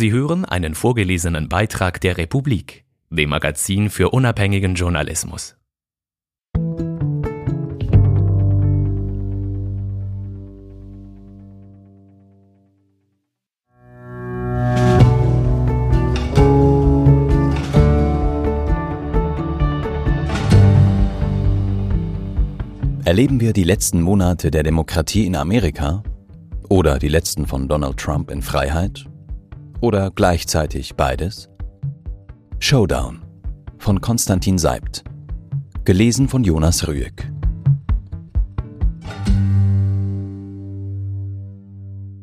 Sie hören einen vorgelesenen Beitrag der Republik, dem Magazin für unabhängigen Journalismus. Erleben wir die letzten Monate der Demokratie in Amerika oder die letzten von Donald Trump in Freiheit oder gleichzeitig beides? Showdown von Konstantin Seibt. Gelesen von Jonas Rüegg.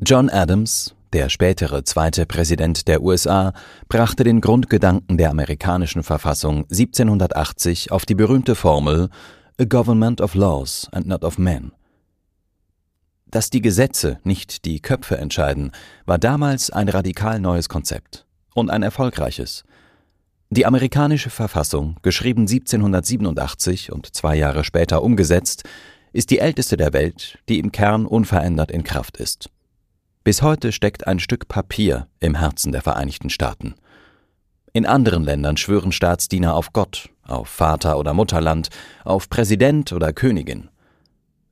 John Adams, der spätere zweite Präsident der USA, brachte den Grundgedanken der amerikanischen Verfassung 1780 auf die berühmte Formel A Government of Laws and not of Men. Dass die Gesetze nicht die Köpfe entscheiden, war damals ein radikal neues Konzept und ein erfolgreiches. Die amerikanische Verfassung, geschrieben 1787 und zwei Jahre später umgesetzt, ist die älteste der Welt, die im Kern unverändert in Kraft ist. Bis heute steckt ein Stück Papier im Herzen der Vereinigten Staaten. In anderen Ländern schwören Staatsdiener auf Gott, auf Vater oder Mutterland, auf Präsident oder Königin.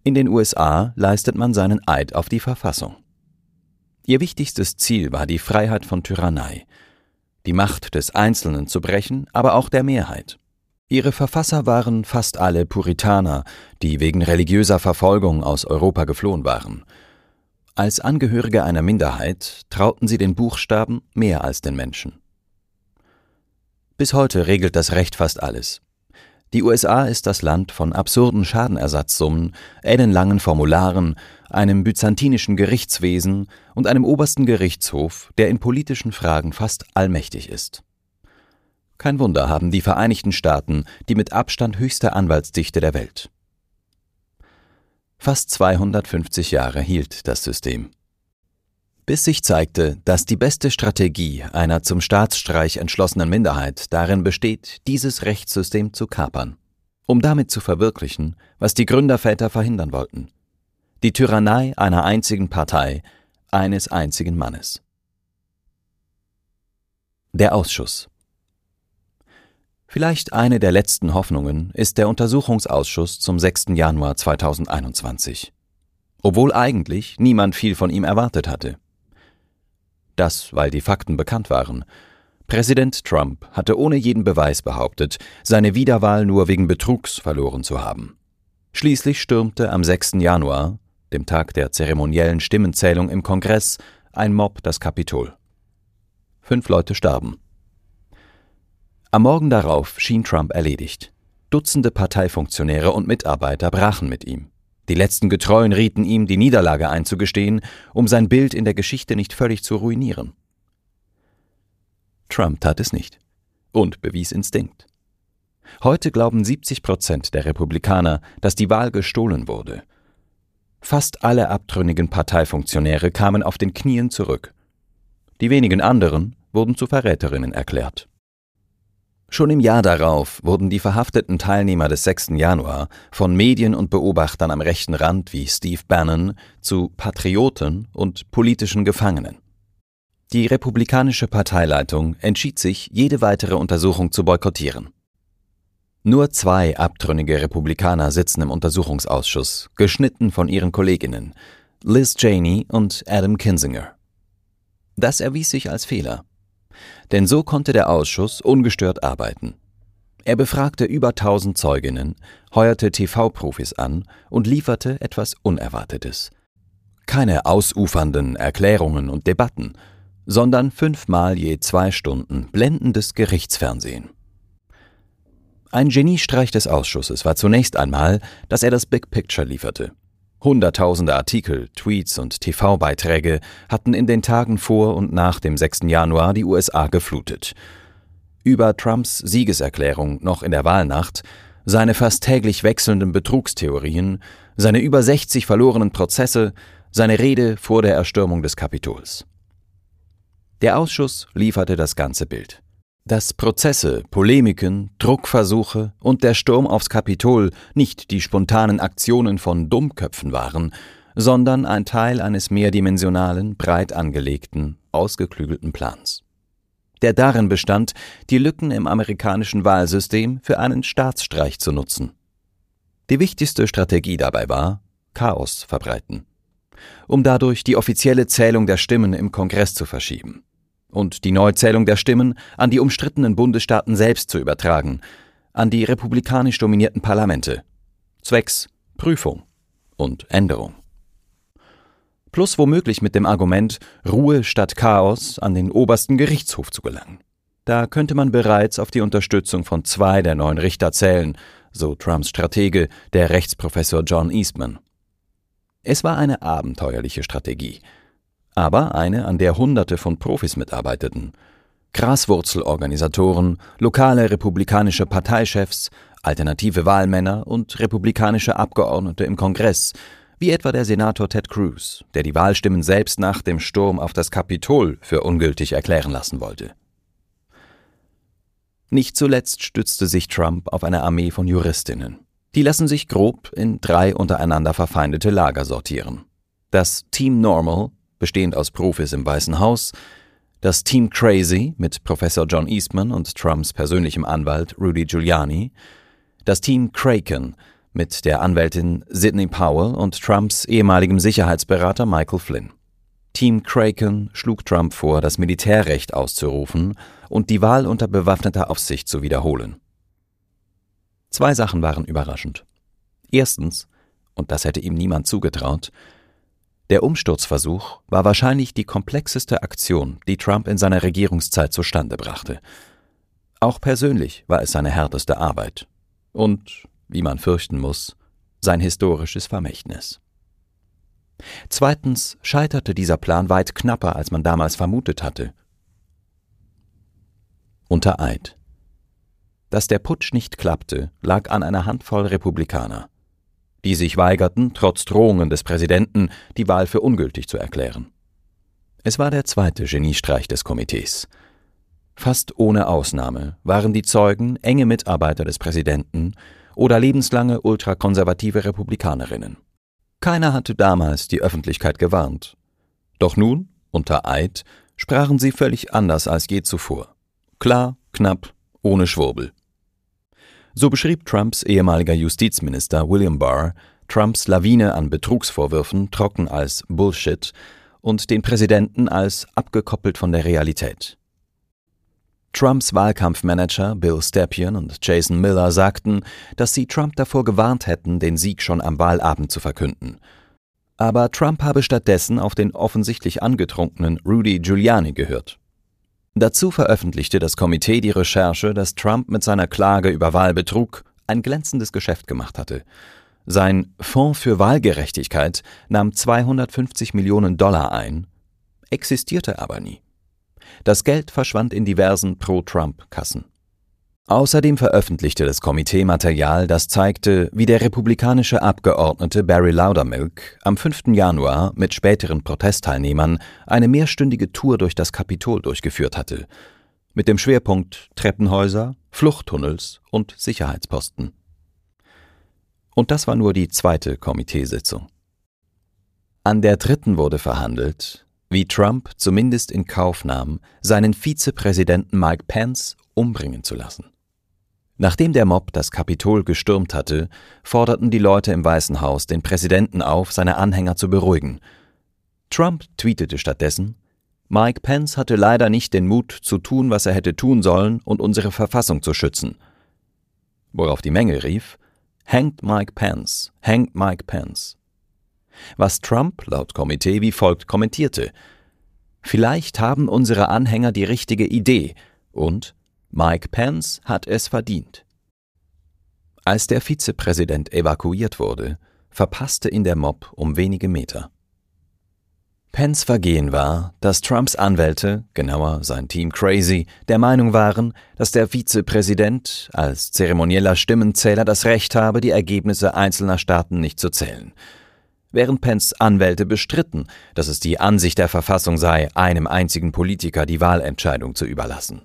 In den USA leistet man seinen Eid auf die Verfassung. Ihr wichtigstes Ziel war die Freiheit von Tyrannei, die Macht des Einzelnen zu brechen, aber auch der Mehrheit. Ihre Verfasser waren fast alle Puritaner, die wegen religiöser Verfolgung aus Europa geflohen waren. Als Angehörige einer Minderheit trauten sie den Buchstaben mehr als den Menschen. Bis heute regelt das Recht fast alles. Die USA ist das Land von absurden Schadenersatzsummen, ellenlangen Formularen, einem byzantinischen Gerichtswesen und einem obersten Gerichtshof, der in politischen Fragen fast allmächtig ist. Kein Wunder haben die Vereinigten Staaten die mit Abstand höchste Anwaltsdichte der Welt. Fast 250 Jahre hielt das System bis sich zeigte, dass die beste Strategie einer zum Staatsstreich entschlossenen Minderheit darin besteht, dieses Rechtssystem zu kapern, um damit zu verwirklichen, was die Gründerväter verhindern wollten. Die Tyrannei einer einzigen Partei, eines einzigen Mannes. Der Ausschuss Vielleicht eine der letzten Hoffnungen ist der Untersuchungsausschuss zum 6. Januar 2021. Obwohl eigentlich niemand viel von ihm erwartet hatte. Das, weil die Fakten bekannt waren. Präsident Trump hatte ohne jeden Beweis behauptet, seine Wiederwahl nur wegen Betrugs verloren zu haben. Schließlich stürmte am 6. Januar, dem Tag der zeremoniellen Stimmenzählung im Kongress, ein Mob das Kapitol. Fünf Leute starben. Am Morgen darauf schien Trump erledigt. Dutzende Parteifunktionäre und Mitarbeiter brachen mit ihm. Die letzten Getreuen rieten ihm, die Niederlage einzugestehen, um sein Bild in der Geschichte nicht völlig zu ruinieren. Trump tat es nicht und bewies Instinkt. Heute glauben 70 Prozent der Republikaner, dass die Wahl gestohlen wurde. Fast alle abtrünnigen Parteifunktionäre kamen auf den Knien zurück. Die wenigen anderen wurden zu Verräterinnen erklärt. Schon im Jahr darauf wurden die verhafteten Teilnehmer des 6. Januar von Medien und Beobachtern am rechten Rand wie Steve Bannon zu Patrioten und politischen Gefangenen. Die republikanische Parteileitung entschied sich, jede weitere Untersuchung zu boykottieren. Nur zwei abtrünnige Republikaner sitzen im Untersuchungsausschuss, geschnitten von ihren Kolleginnen, Liz Cheney und Adam Kinzinger. Das erwies sich als Fehler. Denn so konnte der Ausschuss ungestört arbeiten. Er befragte über 1000 Zeuginnen, heuerte TV-Profis an und lieferte etwas Unerwartetes. Keine ausufernden Erklärungen und Debatten, sondern fünfmal je zwei Stunden blendendes Gerichtsfernsehen. Ein Geniestreich des Ausschusses war zunächst einmal, dass er das Big Picture lieferte. Hunderttausende Artikel, Tweets und TV-Beiträge hatten in den Tagen vor und nach dem 6. Januar die USA geflutet. Über Trumps Siegeserklärung noch in der Wahlnacht, seine fast täglich wechselnden Betrugstheorien, seine über 60 verlorenen Prozesse, seine Rede vor der Erstürmung des Kapitols. Der Ausschuss lieferte das ganze Bild. Dass Prozesse, Polemiken, Druckversuche und der Sturm aufs Kapitol nicht die spontanen Aktionen von Dummköpfen waren, sondern ein Teil eines mehrdimensionalen, breit angelegten, ausgeklügelten Plans. der darin bestand, die Lücken im amerikanischen Wahlsystem für einen Staatsstreich zu nutzen. Die wichtigste Strategie dabei war, Chaos verbreiten, um dadurch die offizielle Zählung der Stimmen im Kongress zu verschieben und die Neuzählung der Stimmen an die umstrittenen Bundesstaaten selbst zu übertragen, an die republikanisch dominierten Parlamente, zwecks Prüfung und Änderung. Plus womöglich mit dem Argument, Ruhe statt Chaos an den obersten Gerichtshof zu gelangen. Da könnte man bereits auf die Unterstützung von zwei der neuen Richter zählen, so Trumps Stratege, der Rechtsprofessor John Eastman. Es war eine abenteuerliche Strategie, aber eine, an der Hunderte von Profis mitarbeiteten. Graswurzelorganisatoren, lokale republikanische Parteichefs, alternative Wahlmänner und republikanische Abgeordnete im Kongress, wie etwa der Senator Ted Cruz, der die Wahlstimmen selbst nach dem Sturm auf das Kapitol für ungültig erklären lassen wollte. Nicht zuletzt stützte sich Trump auf eine Armee von Juristinnen. Die lassen sich grob in drei untereinander verfeindete Lager sortieren. Das Team Normal, bestehend aus Profis im Weißen Haus, das Team Crazy mit Professor John Eastman und Trumps persönlichem Anwalt Rudy Giuliani, das Team Kraken mit der Anwältin Sidney Powell und Trumps ehemaligem Sicherheitsberater Michael Flynn. Team Kraken schlug Trump vor, das Militärrecht auszurufen und die Wahl unter bewaffneter Aufsicht zu wiederholen. Zwei Sachen waren überraschend. Erstens, und das hätte ihm niemand zugetraut, der Umsturzversuch war wahrscheinlich die komplexeste Aktion, die Trump in seiner Regierungszeit zustande brachte. Auch persönlich war es seine härteste Arbeit und, wie man fürchten muss, sein historisches Vermächtnis. Zweitens scheiterte dieser Plan weit knapper, als man damals vermutet hatte. Unter Eid. Dass der Putsch nicht klappte, lag an einer Handvoll Republikaner, die sich weigerten, trotz Drohungen des Präsidenten, die Wahl für ungültig zu erklären. Es war der zweite Geniestreich des Komitees. Fast ohne Ausnahme waren die Zeugen enge Mitarbeiter des Präsidenten oder lebenslange ultrakonservative Republikanerinnen. Keiner hatte damals die Öffentlichkeit gewarnt. Doch nun, unter Eid, sprachen sie völlig anders als je zuvor. Klar, knapp, ohne Schwurbel. So beschrieb Trumps ehemaliger Justizminister William Barr Trumps Lawine an Betrugsvorwürfen trocken als Bullshit und den Präsidenten als abgekoppelt von der Realität. Trumps Wahlkampfmanager Bill Stepien und Jason Miller sagten, dass sie Trump davor gewarnt hätten, den Sieg schon am Wahlabend zu verkünden. Aber Trump habe stattdessen auf den offensichtlich angetrunkenen Rudy Giuliani gehört. Dazu veröffentlichte das Komitee die Recherche, dass Trump mit seiner Klage über Wahlbetrug ein glänzendes Geschäft gemacht hatte. Sein Fonds für Wahlgerechtigkeit nahm 250 Millionen Dollar ein, existierte aber nie. Das Geld verschwand in diversen Pro-Trump-Kassen. Außerdem veröffentlichte das Komitee Material, das zeigte, wie der republikanische Abgeordnete Barry Loudermilk am 5. Januar mit späteren Protestteilnehmern eine mehrstündige Tour durch das Kapitol durchgeführt hatte, mit dem Schwerpunkt Treppenhäuser, Fluchttunnels und Sicherheitsposten. Und das war nur die zweite Komiteesitzung. An der dritten wurde verhandelt, wie Trump zumindest in Kauf nahm, seinen Vizepräsidenten Mike Pence umbringen zu lassen. Nachdem der Mob das Kapitol gestürmt hatte, forderten die Leute im Weißen Haus den Präsidenten auf, seine Anhänger zu beruhigen. Trump tweetete stattdessen, Mike Pence hatte leider nicht den Mut zu tun, was er hätte tun sollen und unsere Verfassung zu schützen. Worauf die Menge rief, Hängt Mike Pence, hängt Mike Pence was Trump laut Komitee wie folgt kommentierte. Vielleicht haben unsere Anhänger die richtige Idee und Mike Pence hat es verdient. Als der Vizepräsident evakuiert wurde, verpasste ihn der Mob um wenige Meter. Pence Vergehen war, dass Trumps Anwälte, genauer sein Team Crazy, der Meinung waren, dass der Vizepräsident als zeremonieller Stimmenzähler das Recht habe, die Ergebnisse einzelner Staaten nicht zu zählen während Pence Anwälte bestritten, dass es die Ansicht der Verfassung sei, einem einzigen Politiker die Wahlentscheidung zu überlassen.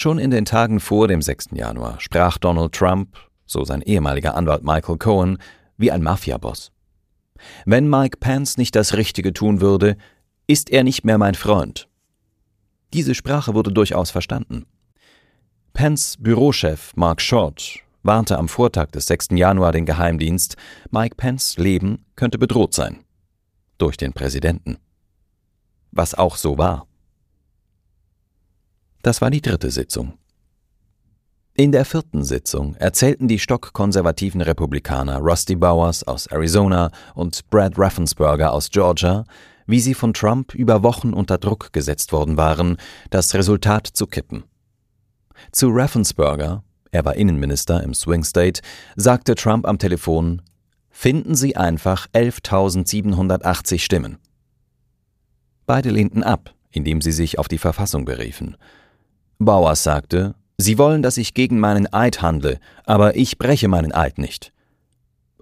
Schon in den Tagen vor dem 6. Januar sprach Donald Trump, so sein ehemaliger Anwalt Michael Cohen, wie ein Mafiaboss. Wenn Mike Pence nicht das Richtige tun würde, ist er nicht mehr mein Freund. Diese Sprache wurde durchaus verstanden. Pence Bürochef Mark Short warnte am Vortag des 6. Januar den Geheimdienst, Mike Pence Leben könnte bedroht sein. Durch den Präsidenten. Was auch so war. Das war die dritte Sitzung. In der vierten Sitzung erzählten die stockkonservativen Republikaner Rusty Bowers aus Arizona und Brad Raffensperger aus Georgia, wie sie von Trump über Wochen unter Druck gesetzt worden waren, das Resultat zu kippen. Zu Raffensperger, er war Innenminister im Swing State, sagte Trump am Telefon, finden Sie einfach 11.780 Stimmen. Beide lehnten ab, indem sie sich auf die Verfassung beriefen. Bowers sagte, Sie wollen, dass ich gegen meinen Eid handle, aber ich breche meinen Eid nicht.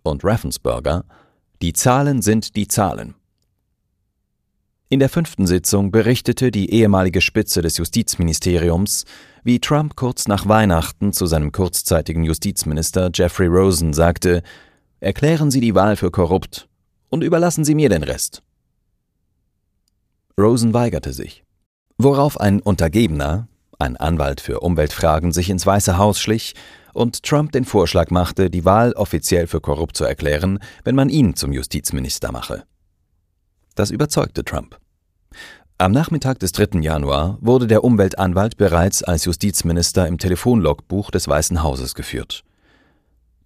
Und Raffensperger, die Zahlen sind die Zahlen. In der fünften Sitzung berichtete die ehemalige Spitze des Justizministeriums, wie Trump kurz nach Weihnachten zu seinem kurzzeitigen Justizminister Jeffrey Rosen sagte, erklären Sie die Wahl für korrupt und überlassen Sie mir den Rest. Rosen weigerte sich, worauf ein Untergebener, ein Anwalt für Umweltfragen, sich ins Weiße Haus schlich und Trump den Vorschlag machte, die Wahl offiziell für korrupt zu erklären, wenn man ihn zum Justizminister mache. Das überzeugte Trump. Am Nachmittag des 3. Januar wurde der Umweltanwalt bereits als Justizminister im Telefonlogbuch des Weißen Hauses geführt.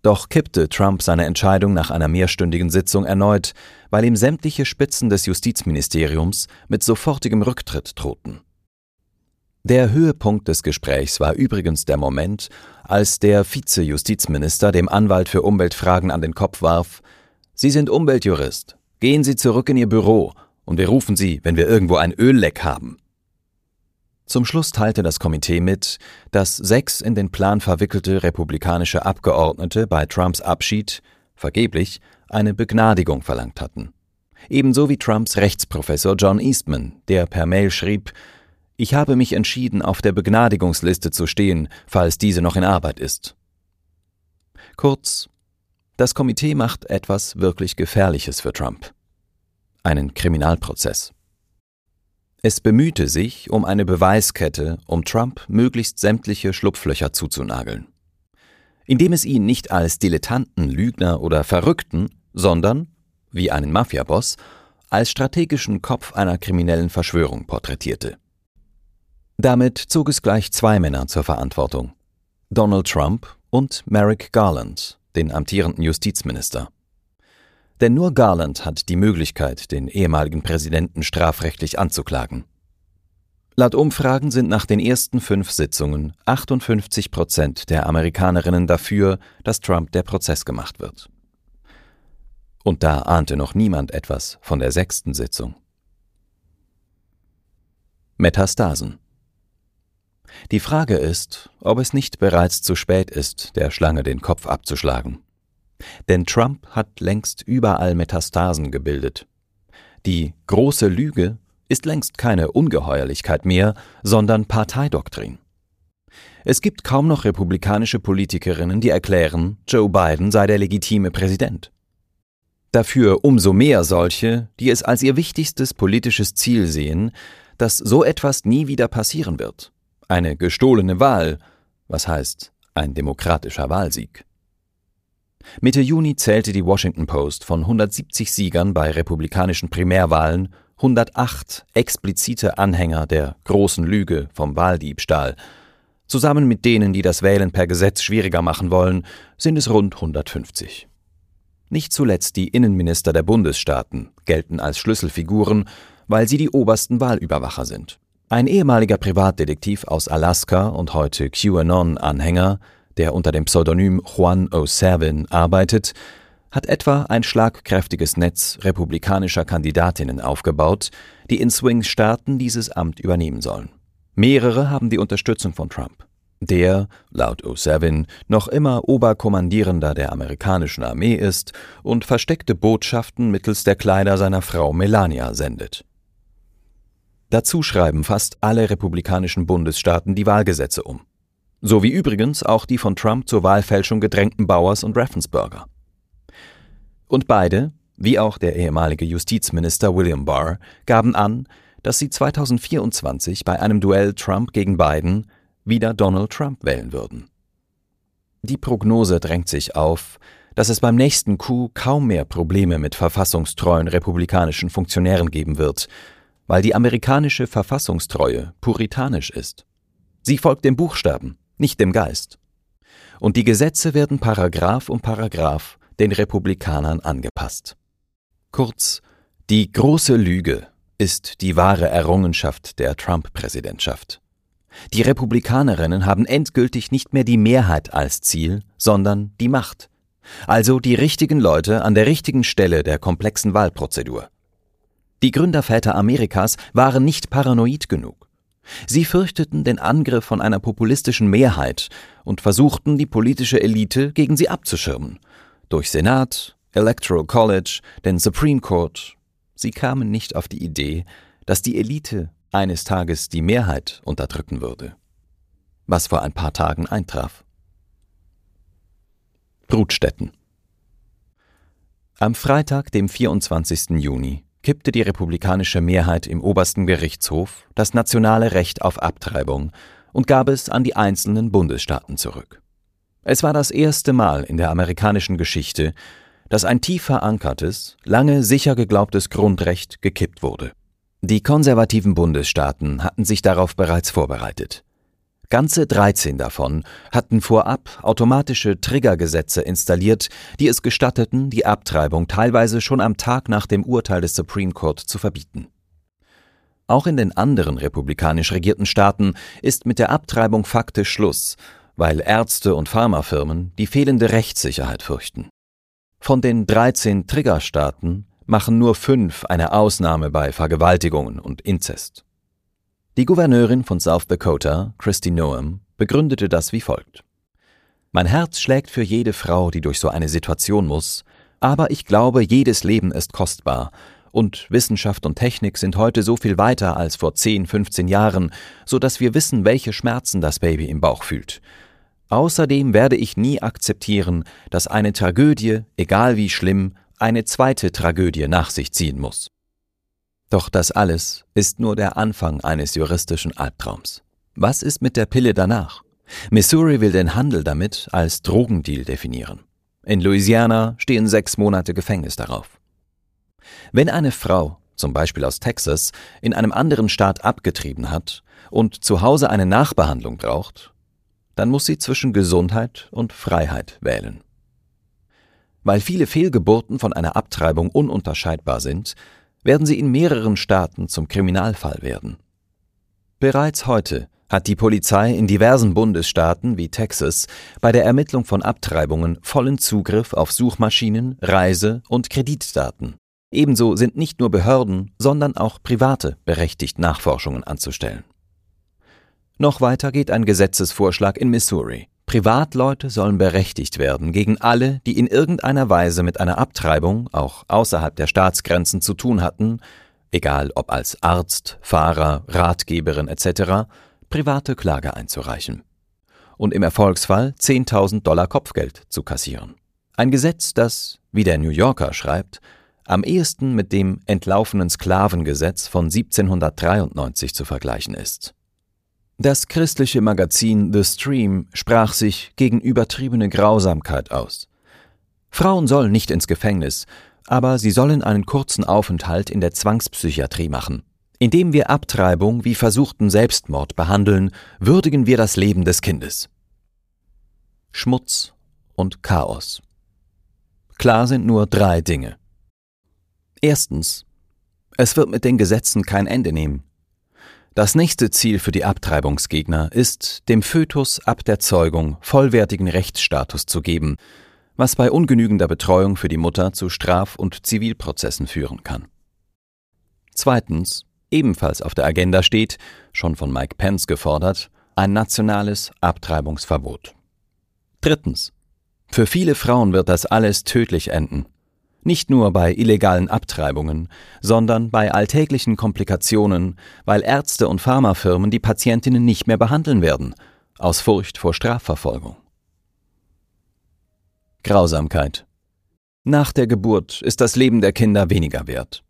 Doch kippte Trump seine Entscheidung nach einer mehrstündigen Sitzung erneut, weil ihm sämtliche Spitzen des Justizministeriums mit sofortigem Rücktritt drohten. Der Höhepunkt des Gesprächs war übrigens der Moment, als der Vize-Justizminister dem Anwalt für Umweltfragen an den Kopf warf: Sie sind Umweltjurist. Gehen Sie zurück in Ihr Büro und wir rufen Sie, wenn wir irgendwo ein Ölleck haben. Zum Schluss teilte das Komitee mit, dass sechs in den Plan verwickelte republikanische Abgeordnete bei Trumps Abschied vergeblich eine Begnadigung verlangt hatten. Ebenso wie Trumps Rechtsprofessor John Eastman, der per Mail schrieb, ich habe mich entschieden, auf der Begnadigungsliste zu stehen, falls diese noch in Arbeit ist. Kurz, das Komitee macht etwas wirklich Gefährliches für Trump. Einen Kriminalprozess. Es bemühte sich um eine Beweiskette, um Trump möglichst sämtliche Schlupflöcher zuzunageln. Indem es ihn nicht als Dilettanten, Lügner oder Verrückten, sondern, wie einen Mafiaboss, als strategischen Kopf einer kriminellen Verschwörung porträtierte. Damit zog es gleich zwei Männer zur Verantwortung. Donald Trump und Merrick Garland, den amtierenden Justizminister. Denn nur Garland hat die Möglichkeit, den ehemaligen Präsidenten strafrechtlich anzuklagen. Laut Umfragen sind nach den ersten fünf Sitzungen 58 Prozent der Amerikanerinnen dafür, dass Trump der Prozess gemacht wird. Und da ahnte noch niemand etwas von der sechsten Sitzung. Metastasen die Frage ist, ob es nicht bereits zu spät ist, der Schlange den Kopf abzuschlagen. Denn Trump hat längst überall Metastasen gebildet. Die große Lüge ist längst keine Ungeheuerlichkeit mehr, sondern Parteidoktrin. Es gibt kaum noch republikanische Politikerinnen, die erklären, Joe Biden sei der legitime Präsident. Dafür umso mehr solche, die es als ihr wichtigstes politisches Ziel sehen, dass so etwas nie wieder passieren wird eine gestohlene Wahl, was heißt ein demokratischer Wahlsieg. Mitte Juni zählte die Washington Post von 170 Siegern bei republikanischen Primärwahlen 108 explizite Anhänger der großen Lüge vom Wahldiebstahl. Zusammen mit denen, die das Wählen per Gesetz schwieriger machen wollen, sind es rund 150. Nicht zuletzt die Innenminister der Bundesstaaten gelten als Schlüsselfiguren, weil sie die obersten Wahlüberwacher sind. Ein ehemaliger Privatdetektiv aus Alaska und heute QAnon-Anhänger, der unter dem Pseudonym Juan O'Servin arbeitet, hat etwa ein schlagkräftiges Netz republikanischer Kandidatinnen aufgebaut, die in Swing-Staaten dieses Amt übernehmen sollen. Mehrere haben die Unterstützung von Trump. Der, laut O'Sevin, noch immer Oberkommandierender der amerikanischen Armee ist und versteckte Botschaften mittels der Kleider seiner Frau Melania sendet. Dazu schreiben fast alle republikanischen Bundesstaaten die Wahlgesetze um. So wie übrigens auch die von Trump zur Wahlfälschung gedrängten Bowers und Raffensperger. Und beide, wie auch der ehemalige Justizminister William Barr, gaben an, dass sie 2024 bei einem Duell Trump gegen Biden wieder Donald Trump wählen würden. Die Prognose drängt sich auf, dass es beim nächsten Coup kaum mehr Probleme mit verfassungstreuen republikanischen Funktionären geben wird, weil die amerikanische Verfassungstreue puritanisch ist. Sie folgt dem Buchstaben, nicht dem Geist. Und die Gesetze werden Paragraph um Paragraph den Republikanern angepasst. Kurz, die große Lüge ist die wahre Errungenschaft der Trump-Präsidentschaft. Die Republikanerinnen haben endgültig nicht mehr die Mehrheit als Ziel, sondern die Macht. Also die richtigen Leute an der richtigen Stelle der komplexen Wahlprozedur. Die Gründerväter Amerikas waren nicht paranoid genug. Sie fürchteten den Angriff von einer populistischen Mehrheit und versuchten, die politische Elite gegen sie abzuschirmen. Durch Senat, Electoral College, den Supreme Court. Sie kamen nicht auf die Idee, dass die Elite eines Tages die Mehrheit unterdrücken würde. Was vor ein paar Tagen eintraf. Brutstätten. Am Freitag, dem 24. Juni, kippte die republikanische Mehrheit im obersten Gerichtshof das nationale Recht auf Abtreibung und gab es an die einzelnen Bundesstaaten zurück. Es war das erste Mal in der amerikanischen Geschichte, dass ein tief verankertes, lange sicher geglaubtes Grundrecht gekippt wurde. Die konservativen Bundesstaaten hatten sich darauf bereits vorbereitet. Ganze 13 davon hatten vorab automatische Triggergesetze installiert, die es gestatteten, die Abtreibung teilweise schon am Tag nach dem Urteil des Supreme Court zu verbieten. Auch in den anderen republikanisch regierten Staaten ist mit der Abtreibung faktisch Schluss, weil Ärzte und Pharmafirmen die fehlende Rechtssicherheit fürchten. Von den 13 Triggerstaaten machen nur fünf eine Ausnahme bei Vergewaltigungen und Inzest. Die Gouverneurin von South Dakota, Christy Noam, begründete das wie folgt. Mein Herz schlägt für jede Frau, die durch so eine Situation muss, aber ich glaube, jedes Leben ist kostbar, und Wissenschaft und Technik sind heute so viel weiter als vor 10, 15 Jahren, so dass wir wissen, welche Schmerzen das Baby im Bauch fühlt. Außerdem werde ich nie akzeptieren, dass eine Tragödie, egal wie schlimm, eine zweite Tragödie nach sich ziehen muss. Doch das alles ist nur der Anfang eines juristischen Albtraums. Was ist mit der Pille danach? Missouri will den Handel damit als Drogendeal definieren. In Louisiana stehen sechs Monate Gefängnis darauf. Wenn eine Frau, zum Beispiel aus Texas, in einem anderen Staat abgetrieben hat und zu Hause eine Nachbehandlung braucht, dann muss sie zwischen Gesundheit und Freiheit wählen. Weil viele Fehlgeburten von einer Abtreibung ununterscheidbar sind, werden sie in mehreren Staaten zum Kriminalfall werden. Bereits heute hat die Polizei in diversen Bundesstaaten wie Texas bei der Ermittlung von Abtreibungen vollen Zugriff auf Suchmaschinen, Reise- und Kreditdaten. Ebenso sind nicht nur Behörden, sondern auch Private berechtigt, Nachforschungen anzustellen. Noch weiter geht ein Gesetzesvorschlag in Missouri. Privatleute sollen berechtigt werden gegen alle, die in irgendeiner Weise mit einer Abtreibung, auch außerhalb der Staatsgrenzen, zu tun hatten, egal ob als Arzt, Fahrer, Ratgeberin etc., private Klage einzureichen. Und im Erfolgsfall 10.000 Dollar Kopfgeld zu kassieren. Ein Gesetz, das, wie der New Yorker schreibt, am ehesten mit dem entlaufenen Sklavengesetz von 1793 zu vergleichen ist. Das christliche Magazin The Stream sprach sich gegen übertriebene Grausamkeit aus. Frauen sollen nicht ins Gefängnis, aber sie sollen einen kurzen Aufenthalt in der Zwangspsychiatrie machen. Indem wir Abtreibung wie versuchten Selbstmord behandeln, würdigen wir das Leben des Kindes. Schmutz und Chaos. Klar sind nur drei Dinge. Erstens. Es wird mit den Gesetzen kein Ende nehmen. Das nächste Ziel für die Abtreibungsgegner ist, dem Fötus ab der Zeugung vollwertigen Rechtsstatus zu geben, was bei ungenügender Betreuung für die Mutter zu Straf- und Zivilprozessen führen kann. Zweitens, ebenfalls auf der Agenda steht, schon von Mike Pence gefordert, ein nationales Abtreibungsverbot. Drittens, für viele Frauen wird das alles tödlich enden. Nicht nur bei illegalen Abtreibungen, sondern bei alltäglichen Komplikationen, weil Ärzte und Pharmafirmen die Patientinnen nicht mehr behandeln werden, aus Furcht vor Strafverfolgung. Grausamkeit. Nach der Geburt ist das Leben der Kinder weniger wert.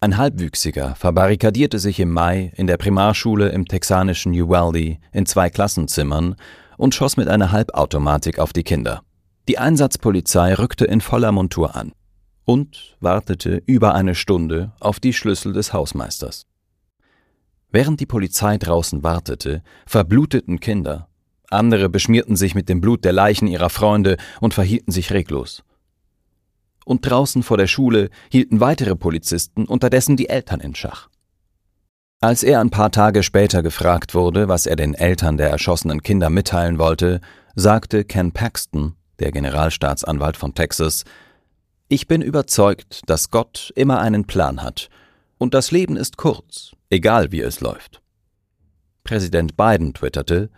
Ein Halbwüchsiger verbarrikadierte sich im Mai in der Primarschule im texanischen Uvalde in zwei Klassenzimmern und schoss mit einer Halbautomatik auf die Kinder. Die Einsatzpolizei rückte in voller Montur an und wartete über eine Stunde auf die Schlüssel des Hausmeisters. Während die Polizei draußen wartete, verbluteten Kinder. Andere beschmierten sich mit dem Blut der Leichen ihrer Freunde und verhielten sich reglos und draußen vor der Schule hielten weitere Polizisten unterdessen die Eltern in Schach. Als er ein paar Tage später gefragt wurde, was er den Eltern der erschossenen Kinder mitteilen wollte, sagte Ken Paxton, der Generalstaatsanwalt von Texas, Ich bin überzeugt, dass Gott immer einen Plan hat, und das Leben ist kurz, egal wie es läuft. Präsident Biden twitterte,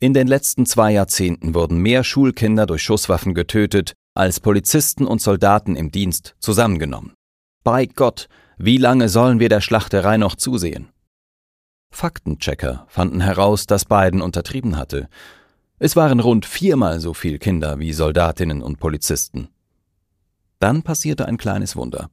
in den letzten zwei Jahrzehnten wurden mehr Schulkinder durch Schusswaffen getötet als Polizisten und Soldaten im Dienst zusammengenommen. Bei Gott, wie lange sollen wir der Schlachterei noch zusehen? Faktenchecker fanden heraus, dass Biden untertrieben hatte. Es waren rund viermal so viele Kinder wie Soldatinnen und Polizisten. Dann passierte ein kleines Wunder.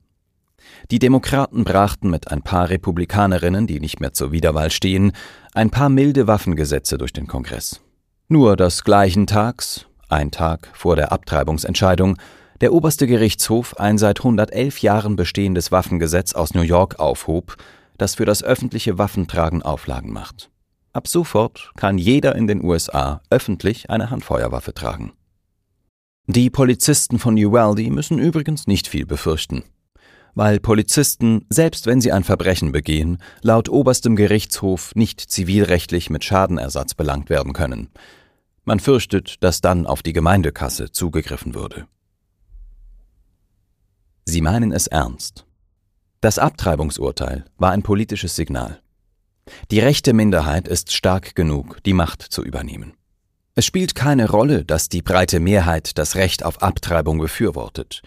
Die Demokraten brachten mit ein paar Republikanerinnen, die nicht mehr zur Wiederwahl stehen, ein paar milde Waffengesetze durch den Kongress. Nur des gleichen Tags, ein Tag vor der Abtreibungsentscheidung, der oberste Gerichtshof ein seit 111 Jahren bestehendes Waffengesetz aus New York aufhob, das für das öffentliche Waffentragen Auflagen macht. Ab sofort kann jeder in den USA öffentlich eine Handfeuerwaffe tragen. Die Polizisten von Uvalde müssen übrigens nicht viel befürchten. Weil Polizisten, selbst wenn sie ein Verbrechen begehen, laut oberstem Gerichtshof nicht zivilrechtlich mit Schadenersatz belangt werden können. Man fürchtet, dass dann auf die Gemeindekasse zugegriffen würde. Sie meinen es ernst. Das Abtreibungsurteil war ein politisches Signal. Die rechte Minderheit ist stark genug, die Macht zu übernehmen. Es spielt keine Rolle, dass die breite Mehrheit das Recht auf Abtreibung befürwortet.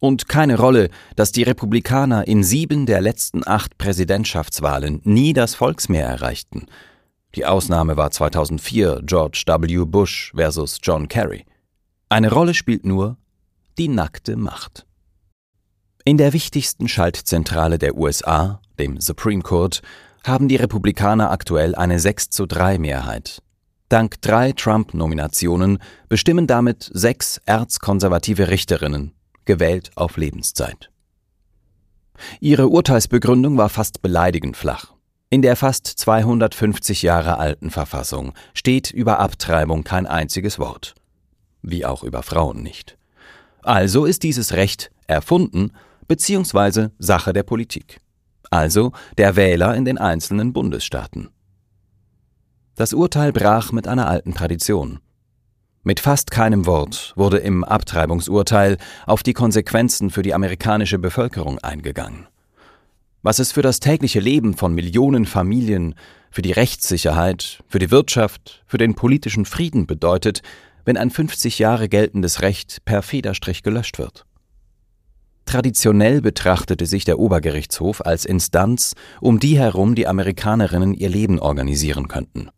Und keine Rolle, dass die Republikaner in sieben der letzten acht Präsidentschaftswahlen nie das Volksmehr erreichten die Ausnahme war 2004 George W. Bush versus John Kerry. Eine Rolle spielt nur die nackte Macht. In der wichtigsten Schaltzentrale der USA, dem Supreme Court, haben die Republikaner aktuell eine 6 zu 3 Mehrheit. Dank drei Trump-Nominationen bestimmen damit sechs erzkonservative Richterinnen, gewählt auf Lebenszeit. Ihre Urteilsbegründung war fast beleidigend flach. In der fast 250 Jahre alten Verfassung steht über Abtreibung kein einziges Wort. Wie auch über Frauen nicht. Also ist dieses Recht erfunden bzw. Sache der Politik. Also der Wähler in den einzelnen Bundesstaaten. Das Urteil brach mit einer alten Tradition. Mit fast keinem Wort wurde im Abtreibungsurteil auf die Konsequenzen für die amerikanische Bevölkerung eingegangen was es für das tägliche Leben von Millionen Familien, für die Rechtssicherheit, für die Wirtschaft, für den politischen Frieden bedeutet, wenn ein 50 Jahre geltendes Recht per Federstrich gelöscht wird. Traditionell betrachtete sich der Obergerichtshof als Instanz, um die herum die Amerikanerinnen ihr Leben organisieren könnten.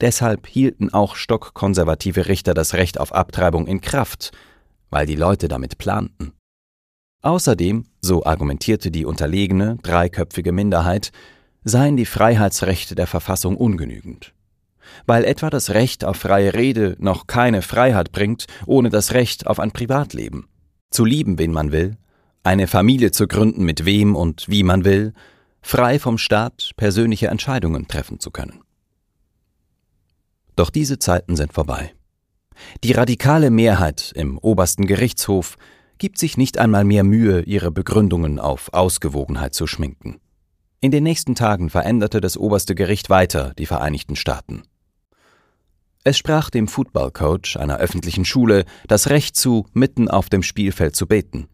Deshalb hielten auch stockkonservative Richter das Recht auf Abtreibung in Kraft, weil die Leute damit planten. Außerdem, so argumentierte die unterlegene, dreiköpfige Minderheit, seien die Freiheitsrechte der Verfassung ungenügend. Weil etwa das Recht auf freie Rede noch keine Freiheit bringt, ohne das Recht auf ein Privatleben. Zu lieben, wen man will, eine Familie zu gründen, mit wem und wie man will, frei vom Staat persönliche Entscheidungen treffen zu können. Doch diese Zeiten sind vorbei. Die radikale Mehrheit im obersten Gerichtshof gibt sich nicht einmal mehr Mühe, ihre Begründungen auf Ausgewogenheit zu schminken. In den nächsten Tagen veränderte das oberste Gericht weiter die Vereinigten Staaten. Es sprach dem Footballcoach einer öffentlichen Schule das Recht zu, mitten auf dem Spielfeld zu beten.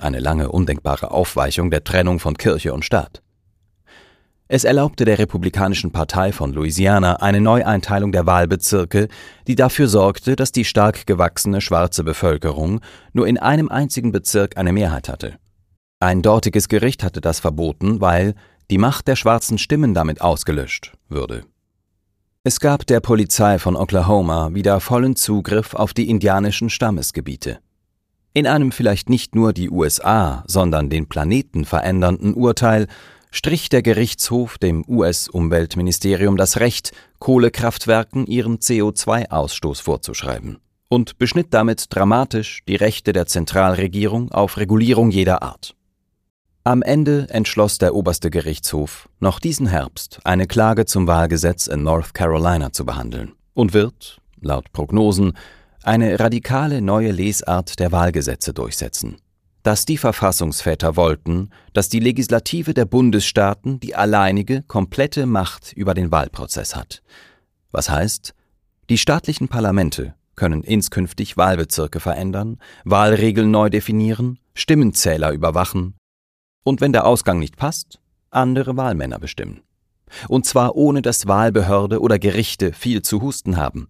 Eine lange undenkbare Aufweichung der Trennung von Kirche und Staat. Es erlaubte der Republikanischen Partei von Louisiana eine Neueinteilung der Wahlbezirke, die dafür sorgte, dass die stark gewachsene schwarze Bevölkerung nur in einem einzigen Bezirk eine Mehrheit hatte. Ein dortiges Gericht hatte das verboten, weil die Macht der schwarzen Stimmen damit ausgelöscht würde. Es gab der Polizei von Oklahoma wieder vollen Zugriff auf die indianischen Stammesgebiete. In einem vielleicht nicht nur die USA, sondern den Planeten verändernden Urteil strich der Gerichtshof dem US-Umweltministerium das Recht, Kohlekraftwerken ihren CO2-Ausstoß vorzuschreiben und beschnitt damit dramatisch die Rechte der Zentralregierung auf Regulierung jeder Art. Am Ende entschloss der oberste Gerichtshof, noch diesen Herbst eine Klage zum Wahlgesetz in North Carolina zu behandeln und wird, laut Prognosen, eine radikale neue Lesart der Wahlgesetze durchsetzen. Dass die Verfassungsväter wollten, dass die Legislative der Bundesstaaten die alleinige, komplette Macht über den Wahlprozess hat. Was heißt, die staatlichen Parlamente können inskünftig Wahlbezirke verändern, Wahlregeln neu definieren, Stimmenzähler überwachen und wenn der Ausgang nicht passt, andere Wahlmänner bestimmen. Und zwar ohne dass Wahlbehörde oder Gerichte viel zu husten haben.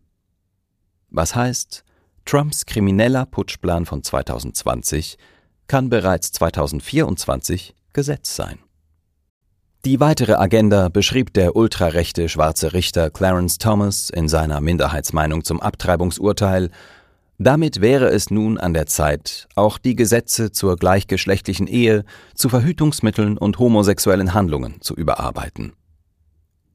Was heißt, Trumps krimineller Putschplan von 2020 kann bereits 2024 Gesetz sein. Die weitere Agenda beschrieb der ultrarechte schwarze Richter Clarence Thomas in seiner Minderheitsmeinung zum Abtreibungsurteil. Damit wäre es nun an der Zeit, auch die Gesetze zur gleichgeschlechtlichen Ehe, zu Verhütungsmitteln und homosexuellen Handlungen zu überarbeiten.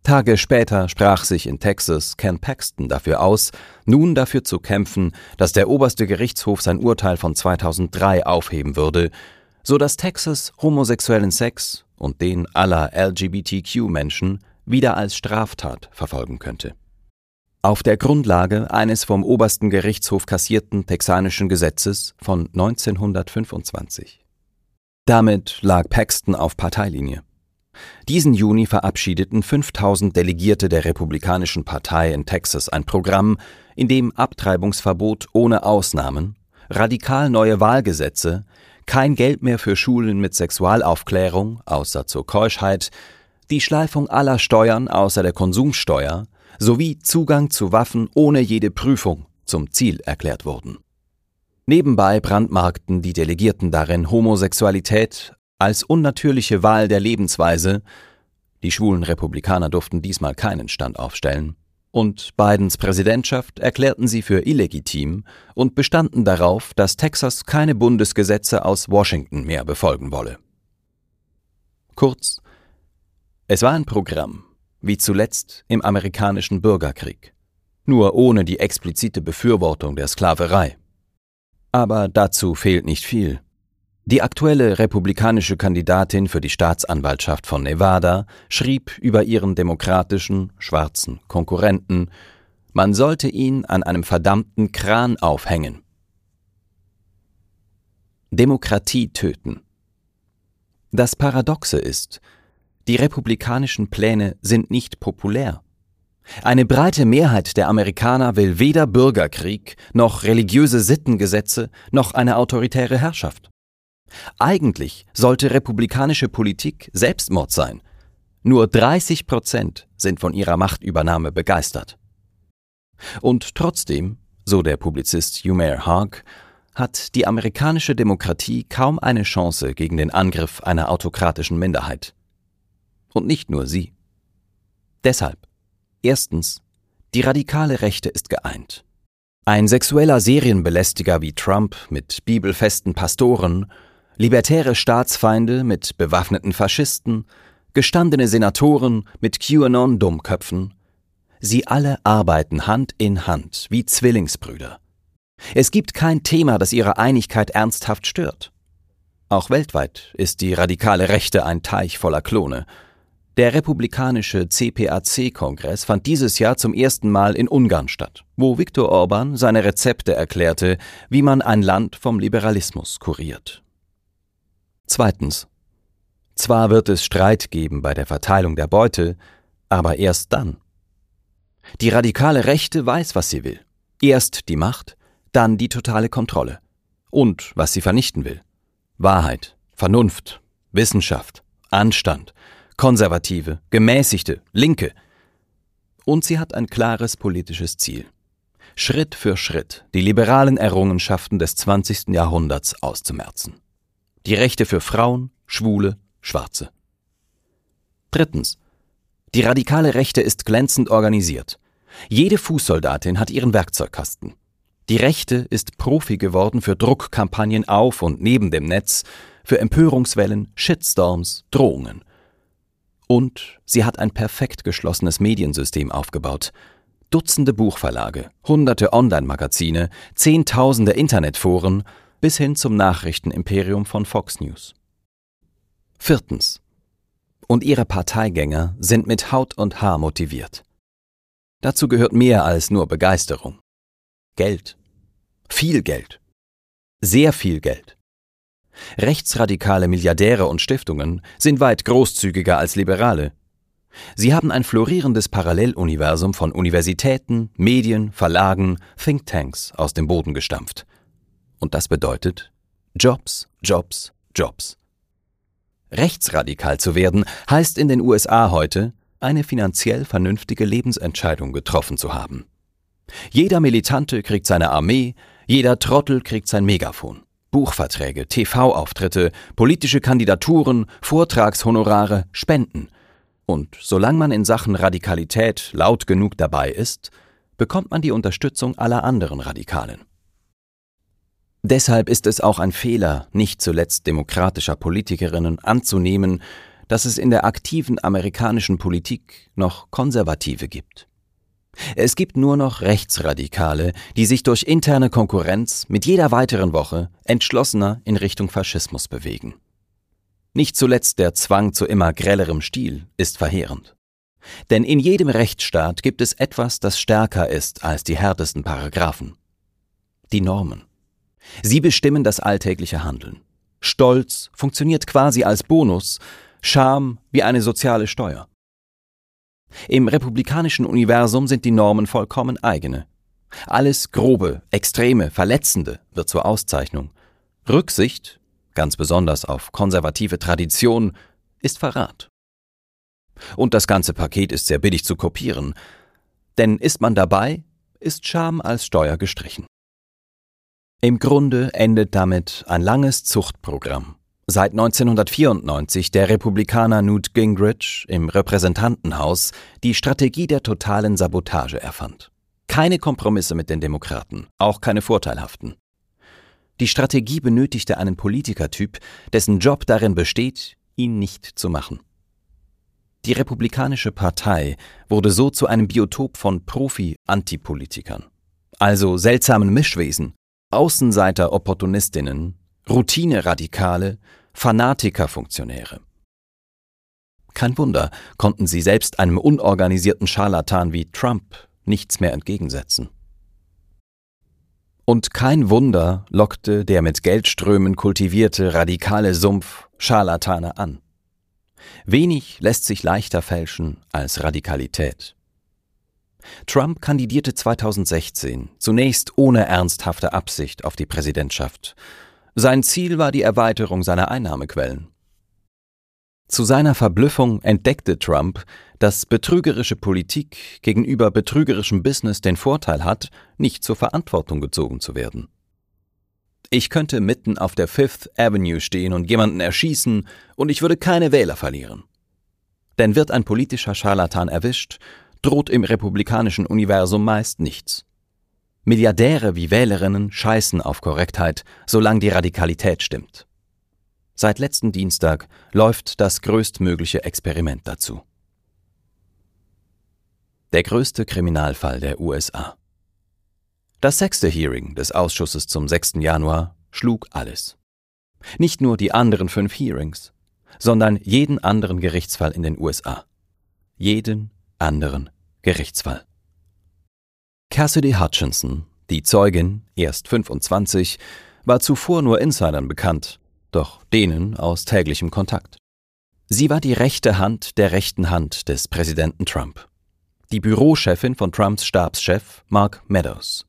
Tage später sprach sich in Texas Ken Paxton dafür aus, nun dafür zu kämpfen, dass der oberste Gerichtshof sein Urteil von 2003 aufheben würde, so dass Texas homosexuellen Sex und den aller LGBTQ-Menschen wieder als Straftat verfolgen könnte. Auf der Grundlage eines vom obersten Gerichtshof kassierten texanischen Gesetzes von 1925. Damit lag Paxton auf Parteilinie. Diesen Juni verabschiedeten 5000 Delegierte der Republikanischen Partei in Texas ein Programm, in dem Abtreibungsverbot ohne Ausnahmen, radikal neue Wahlgesetze, kein Geld mehr für Schulen mit Sexualaufklärung, außer zur Keuschheit, die Schleifung aller Steuern außer der Konsumsteuer sowie Zugang zu Waffen ohne jede Prüfung zum Ziel erklärt wurden. Nebenbei brandmarkten die Delegierten darin Homosexualität als unnatürliche Wahl der Lebensweise, die schwulen Republikaner durften diesmal keinen Stand aufstellen, und Bidens Präsidentschaft erklärten sie für illegitim und bestanden darauf, dass Texas keine Bundesgesetze aus Washington mehr befolgen wolle. Kurz, es war ein Programm, wie zuletzt im amerikanischen Bürgerkrieg, nur ohne die explizite Befürwortung der Sklaverei. Aber dazu fehlt nicht viel. Die aktuelle republikanische Kandidatin für die Staatsanwaltschaft von Nevada schrieb über ihren demokratischen, schwarzen Konkurrenten, man sollte ihn an einem verdammten Kran aufhängen. Demokratie töten. Das Paradoxe ist, die republikanischen Pläne sind nicht populär. Eine breite Mehrheit der Amerikaner will weder Bürgerkrieg, noch religiöse Sittengesetze, noch eine autoritäre Herrschaft. Eigentlich sollte republikanische Politik Selbstmord sein. Nur 30 Prozent sind von ihrer Machtübernahme begeistert. Und trotzdem, so der Publizist Umair Haag, hat die amerikanische Demokratie kaum eine Chance gegen den Angriff einer autokratischen Minderheit. Und nicht nur sie. Deshalb, erstens, die radikale Rechte ist geeint. Ein sexueller Serienbelästiger wie Trump mit bibelfesten Pastoren libertäre Staatsfeinde mit bewaffneten Faschisten, gestandene Senatoren mit QAnon-Dummköpfen. Sie alle arbeiten Hand in Hand wie Zwillingsbrüder. Es gibt kein Thema, das ihre Einigkeit ernsthaft stört. Auch weltweit ist die radikale Rechte ein Teich voller Klone. Der republikanische CPAC-Kongress fand dieses Jahr zum ersten Mal in Ungarn statt, wo Viktor Orban seine Rezepte erklärte, wie man ein Land vom Liberalismus kuriert. Zweitens. Zwar wird es Streit geben bei der Verteilung der Beute, aber erst dann. Die radikale Rechte weiß, was sie will. Erst die Macht, dann die totale Kontrolle. Und was sie vernichten will. Wahrheit, Vernunft, Wissenschaft, Anstand, Konservative, Gemäßigte, Linke. Und sie hat ein klares politisches Ziel. Schritt für Schritt die liberalen Errungenschaften des 20. Jahrhunderts auszumerzen die Rechte für Frauen, Schwule, Schwarze. Drittens. Die radikale Rechte ist glänzend organisiert. Jede Fußsoldatin hat ihren Werkzeugkasten. Die Rechte ist Profi geworden für Druckkampagnen auf und neben dem Netz, für Empörungswellen, Shitstorms, Drohungen. Und sie hat ein perfekt geschlossenes Mediensystem aufgebaut. Dutzende Buchverlage, hunderte Online-Magazine, zehntausende Internetforen bis hin zum Nachrichtenimperium von Fox News. Viertens. Und ihre Parteigänger sind mit Haut und Haar motiviert. Dazu gehört mehr als nur Begeisterung. Geld. Viel Geld. Sehr viel Geld. Rechtsradikale Milliardäre und Stiftungen sind weit großzügiger als Liberale. Sie haben ein florierendes Paralleluniversum von Universitäten, Medien, Verlagen, Thinktanks aus dem Boden gestampft. Und das bedeutet Jobs, Jobs, Jobs. Rechtsradikal zu werden heißt in den USA heute, eine finanziell vernünftige Lebensentscheidung getroffen zu haben. Jeder Militante kriegt seine Armee, jeder Trottel kriegt sein Megafon. Buchverträge, TV-Auftritte, politische Kandidaturen, Vortragshonorare, Spenden. Und solange man in Sachen Radikalität laut genug dabei ist, bekommt man die Unterstützung aller anderen Radikalen. Deshalb ist es auch ein Fehler, nicht zuletzt demokratischer Politikerinnen anzunehmen, dass es in der aktiven amerikanischen Politik noch Konservative gibt. Es gibt nur noch Rechtsradikale, die sich durch interne Konkurrenz mit jeder weiteren Woche entschlossener in Richtung Faschismus bewegen. Nicht zuletzt der Zwang zu immer grellerem Stil ist verheerend. Denn in jedem Rechtsstaat gibt es etwas, das stärker ist als die härtesten Paragraphen. Die Normen. Sie bestimmen das alltägliche Handeln. Stolz funktioniert quasi als Bonus, Scham wie eine soziale Steuer. Im republikanischen Universum sind die Normen vollkommen eigene. Alles Grobe, Extreme, Verletzende wird zur Auszeichnung. Rücksicht, ganz besonders auf konservative Tradition, ist Verrat. Und das ganze Paket ist sehr billig zu kopieren. Denn ist man dabei, ist Scham als Steuer gestrichen. Im Grunde endet damit ein langes Zuchtprogramm, seit 1994 der Republikaner Newt Gingrich im Repräsentantenhaus die Strategie der totalen Sabotage erfand. Keine Kompromisse mit den Demokraten, auch keine vorteilhaften. Die Strategie benötigte einen Politikertyp, dessen Job darin besteht, ihn nicht zu machen. Die Republikanische Partei wurde so zu einem Biotop von Profi-Antipolitikern, also seltsamen Mischwesen, Außenseiter-Opportunistinnen, Routine-Radikale, Fanatiker-Funktionäre. Kein Wunder, konnten sie selbst einem unorganisierten Scharlatan wie Trump nichts mehr entgegensetzen. Und kein Wunder lockte der mit Geldströmen kultivierte radikale Sumpf Scharlatane an. Wenig lässt sich leichter fälschen als Radikalität. Trump kandidierte 2016 zunächst ohne ernsthafte Absicht auf die Präsidentschaft sein Ziel war die Erweiterung seiner Einnahmequellen. Zu seiner Verblüffung entdeckte Trump, dass betrügerische Politik gegenüber betrügerischem Business den Vorteil hat, nicht zur Verantwortung gezogen zu werden. Ich könnte mitten auf der Fifth Avenue stehen und jemanden erschießen, und ich würde keine Wähler verlieren. Denn wird ein politischer Scharlatan erwischt, droht im republikanischen Universum meist nichts. Milliardäre wie Wählerinnen scheißen auf Korrektheit, solange die Radikalität stimmt. Seit letzten Dienstag läuft das größtmögliche Experiment dazu. Der größte Kriminalfall der USA. Das sechste Hearing des Ausschusses zum 6. Januar schlug alles. Nicht nur die anderen fünf Hearings, sondern jeden anderen Gerichtsfall in den USA. Jeden anderen Gerichtsfall. Cassidy Hutchinson, die Zeugin, erst 25, war zuvor nur Insidern bekannt, doch denen aus täglichem Kontakt. Sie war die rechte Hand der rechten Hand des Präsidenten Trump, die Bürochefin von Trumps Stabschef Mark Meadows.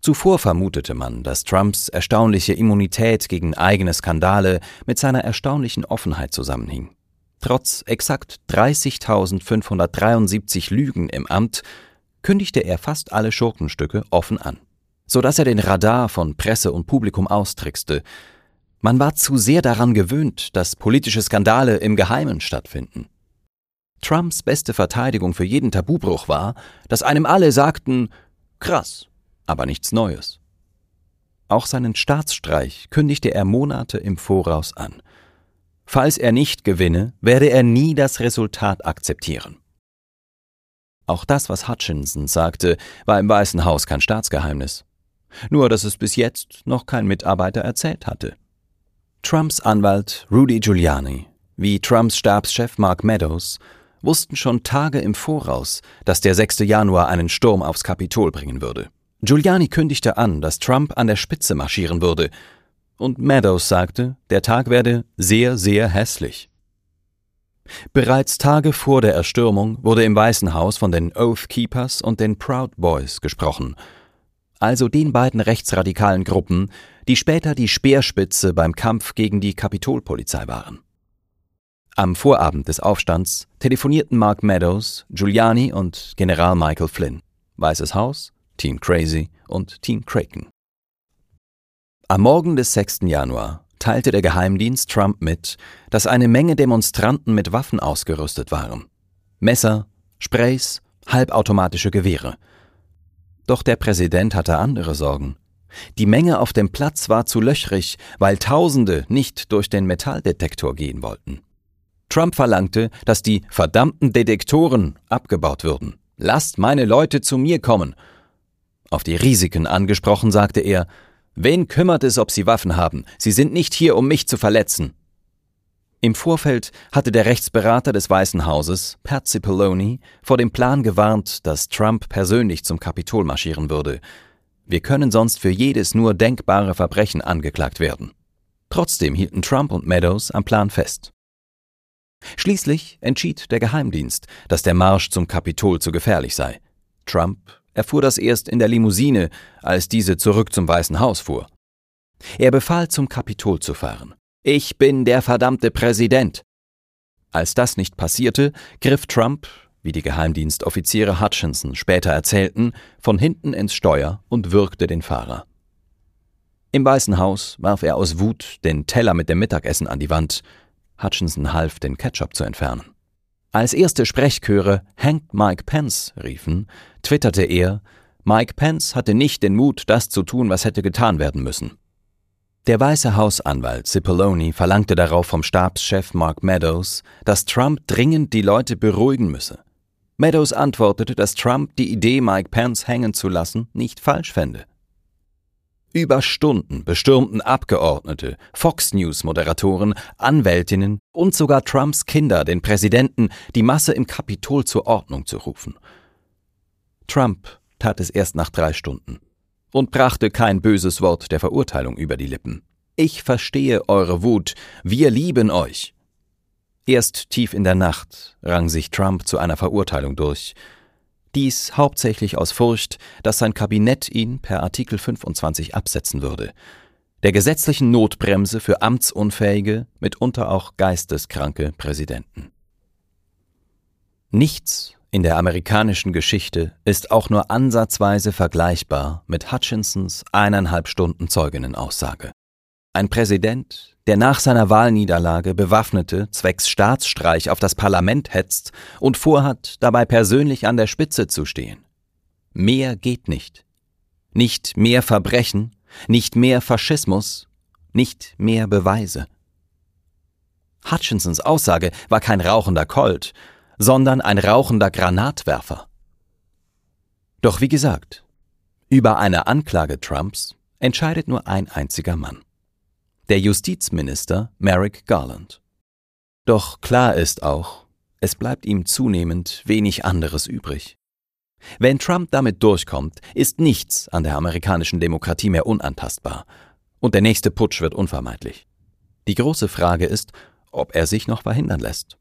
Zuvor vermutete man, dass Trumps erstaunliche Immunität gegen eigene Skandale mit seiner erstaunlichen Offenheit zusammenhing. Trotz exakt 30.573 Lügen im Amt kündigte er fast alle Schurkenstücke offen an, so dass er den Radar von Presse und Publikum austrickste. Man war zu sehr daran gewöhnt, dass politische Skandale im Geheimen stattfinden. Trumps beste Verteidigung für jeden Tabubruch war, dass einem alle sagten, krass, aber nichts Neues. Auch seinen Staatsstreich kündigte er Monate im Voraus an. Falls er nicht gewinne, werde er nie das Resultat akzeptieren. Auch das, was Hutchinson sagte, war im Weißen Haus kein Staatsgeheimnis. Nur, dass es bis jetzt noch kein Mitarbeiter erzählt hatte. Trumps Anwalt Rudy Giuliani wie Trumps Stabschef Mark Meadows wussten schon Tage im Voraus, dass der 6. Januar einen Sturm aufs Kapitol bringen würde. Giuliani kündigte an, dass Trump an der Spitze marschieren würde, und Meadows sagte, der Tag werde sehr, sehr hässlich. Bereits Tage vor der Erstürmung wurde im Weißen Haus von den Oath Keepers und den Proud Boys gesprochen, also den beiden rechtsradikalen Gruppen, die später die Speerspitze beim Kampf gegen die Kapitolpolizei waren. Am Vorabend des Aufstands telefonierten Mark Meadows, Giuliani und General Michael Flynn. Weißes Haus, Team Crazy und Team Kraken. Am Morgen des 6. Januar teilte der Geheimdienst Trump mit, dass eine Menge Demonstranten mit Waffen ausgerüstet waren. Messer, Sprays, halbautomatische Gewehre. Doch der Präsident hatte andere Sorgen. Die Menge auf dem Platz war zu löchrig, weil Tausende nicht durch den Metalldetektor gehen wollten. Trump verlangte, dass die verdammten Detektoren abgebaut würden. Lasst meine Leute zu mir kommen. Auf die Risiken angesprochen, sagte er, Wen kümmert es, ob sie Waffen haben? Sie sind nicht hier, um mich zu verletzen. Im Vorfeld hatte der Rechtsberater des Weißen Hauses, Pat Cipollone, vor dem Plan gewarnt, dass Trump persönlich zum Kapitol marschieren würde. Wir können sonst für jedes nur denkbare Verbrechen angeklagt werden. Trotzdem hielten Trump und Meadows am Plan fest. Schließlich entschied der Geheimdienst, dass der Marsch zum Kapitol zu gefährlich sei. Trump erfuhr das erst in der Limousine, als diese zurück zum Weißen Haus fuhr. Er befahl, zum Kapitol zu fahren. Ich bin der verdammte Präsident. Als das nicht passierte, griff Trump, wie die Geheimdienstoffiziere Hutchinson später erzählten, von hinten ins Steuer und würgte den Fahrer. Im Weißen Haus warf er aus Wut den Teller mit dem Mittagessen an die Wand Hutchinson half, den Ketchup zu entfernen. Als erste Sprechchöre Hank Mike Pence riefen, twitterte er, Mike Pence hatte nicht den Mut, das zu tun, was hätte getan werden müssen. Der Weiße Hausanwalt Cipollone verlangte darauf vom Stabschef Mark Meadows, dass Trump dringend die Leute beruhigen müsse. Meadows antwortete, dass Trump die Idee, Mike Pence hängen zu lassen, nicht falsch fände. Über Stunden bestürmten Abgeordnete, Fox News-Moderatoren, Anwältinnen und sogar Trumps Kinder den Präsidenten, die Masse im Kapitol zur Ordnung zu rufen. Trump tat es erst nach drei Stunden und brachte kein böses Wort der Verurteilung über die Lippen. Ich verstehe eure Wut, wir lieben euch. Erst tief in der Nacht rang sich Trump zu einer Verurteilung durch, dies hauptsächlich aus Furcht, dass sein Kabinett ihn per Artikel 25 absetzen würde, der gesetzlichen Notbremse für amtsunfähige, mitunter auch geisteskranke Präsidenten. Nichts in der amerikanischen Geschichte ist auch nur ansatzweise vergleichbar mit Hutchinsons eineinhalb Stunden Zeuginnenaussage. Ein Präsident, der nach seiner Wahlniederlage Bewaffnete zwecks Staatsstreich auf das Parlament hetzt und vorhat, dabei persönlich an der Spitze zu stehen. Mehr geht nicht. Nicht mehr Verbrechen, nicht mehr Faschismus, nicht mehr Beweise. Hutchinsons Aussage war kein rauchender Colt, sondern ein rauchender Granatwerfer. Doch wie gesagt, über eine Anklage Trumps entscheidet nur ein einziger Mann der Justizminister Merrick Garland. Doch klar ist auch, es bleibt ihm zunehmend wenig anderes übrig. Wenn Trump damit durchkommt, ist nichts an der amerikanischen Demokratie mehr unantastbar, und der nächste Putsch wird unvermeidlich. Die große Frage ist, ob er sich noch verhindern lässt.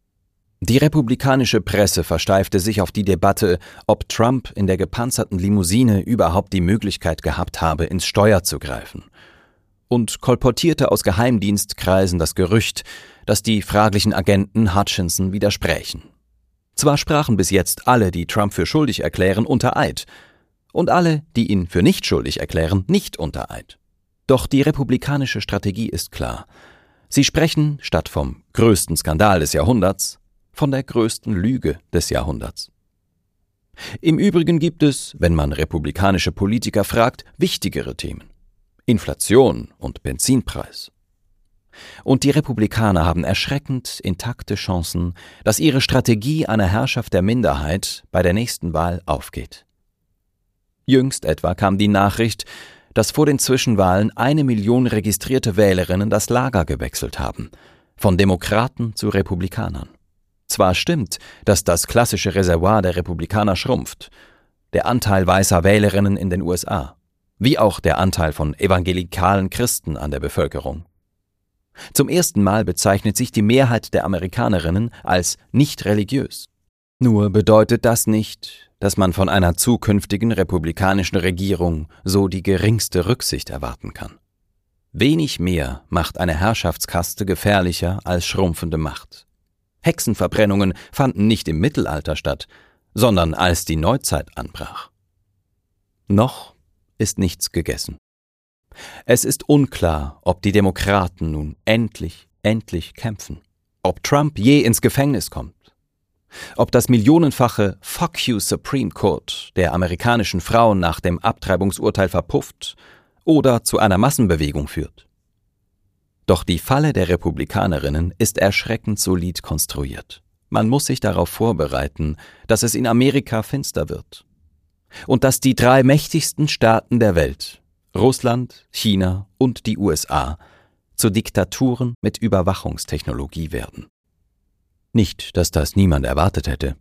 Die republikanische Presse versteifte sich auf die Debatte, ob Trump in der gepanzerten Limousine überhaupt die Möglichkeit gehabt habe, ins Steuer zu greifen und kolportierte aus Geheimdienstkreisen das Gerücht, dass die fraglichen Agenten Hutchinson widersprächen. Zwar sprachen bis jetzt alle, die Trump für schuldig erklären, unter Eid, und alle, die ihn für nicht schuldig erklären, nicht unter Eid. Doch die republikanische Strategie ist klar. Sie sprechen, statt vom größten Skandal des Jahrhunderts, von der größten Lüge des Jahrhunderts. Im Übrigen gibt es, wenn man republikanische Politiker fragt, wichtigere Themen. Inflation und Benzinpreis. Und die Republikaner haben erschreckend intakte Chancen, dass ihre Strategie einer Herrschaft der Minderheit bei der nächsten Wahl aufgeht. Jüngst etwa kam die Nachricht, dass vor den Zwischenwahlen eine Million registrierte Wählerinnen das Lager gewechselt haben, von Demokraten zu Republikanern. Zwar stimmt, dass das klassische Reservoir der Republikaner schrumpft, der Anteil weißer Wählerinnen in den USA, wie auch der Anteil von evangelikalen Christen an der Bevölkerung. Zum ersten Mal bezeichnet sich die Mehrheit der Amerikanerinnen als nicht religiös. Nur bedeutet das nicht, dass man von einer zukünftigen republikanischen Regierung so die geringste Rücksicht erwarten kann. Wenig mehr macht eine Herrschaftskaste gefährlicher als schrumpfende Macht. Hexenverbrennungen fanden nicht im Mittelalter statt, sondern als die Neuzeit anbrach. Noch ist nichts gegessen. Es ist unklar, ob die Demokraten nun endlich, endlich kämpfen, ob Trump je ins Gefängnis kommt, ob das millionenfache Fuck you Supreme Court der amerikanischen Frauen nach dem Abtreibungsurteil verpufft oder zu einer Massenbewegung führt. Doch die Falle der Republikanerinnen ist erschreckend solid konstruiert. Man muss sich darauf vorbereiten, dass es in Amerika finster wird. Und dass die drei mächtigsten Staaten der Welt, Russland, China und die USA, zu Diktaturen mit Überwachungstechnologie werden. Nicht, dass das niemand erwartet hätte.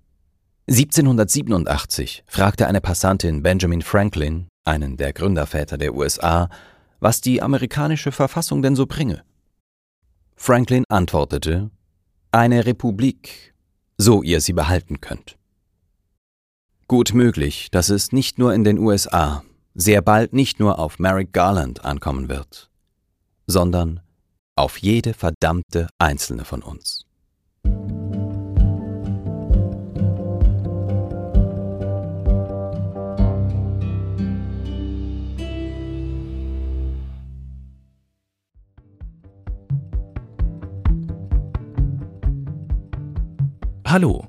1787 fragte eine Passantin Benjamin Franklin, einen der Gründerväter der USA, was die amerikanische Verfassung denn so bringe. Franklin antwortete, eine Republik, so ihr sie behalten könnt. Gut möglich, dass es nicht nur in den USA, sehr bald nicht nur auf Merrick Garland ankommen wird, sondern auf jede verdammte einzelne von uns. Hallo,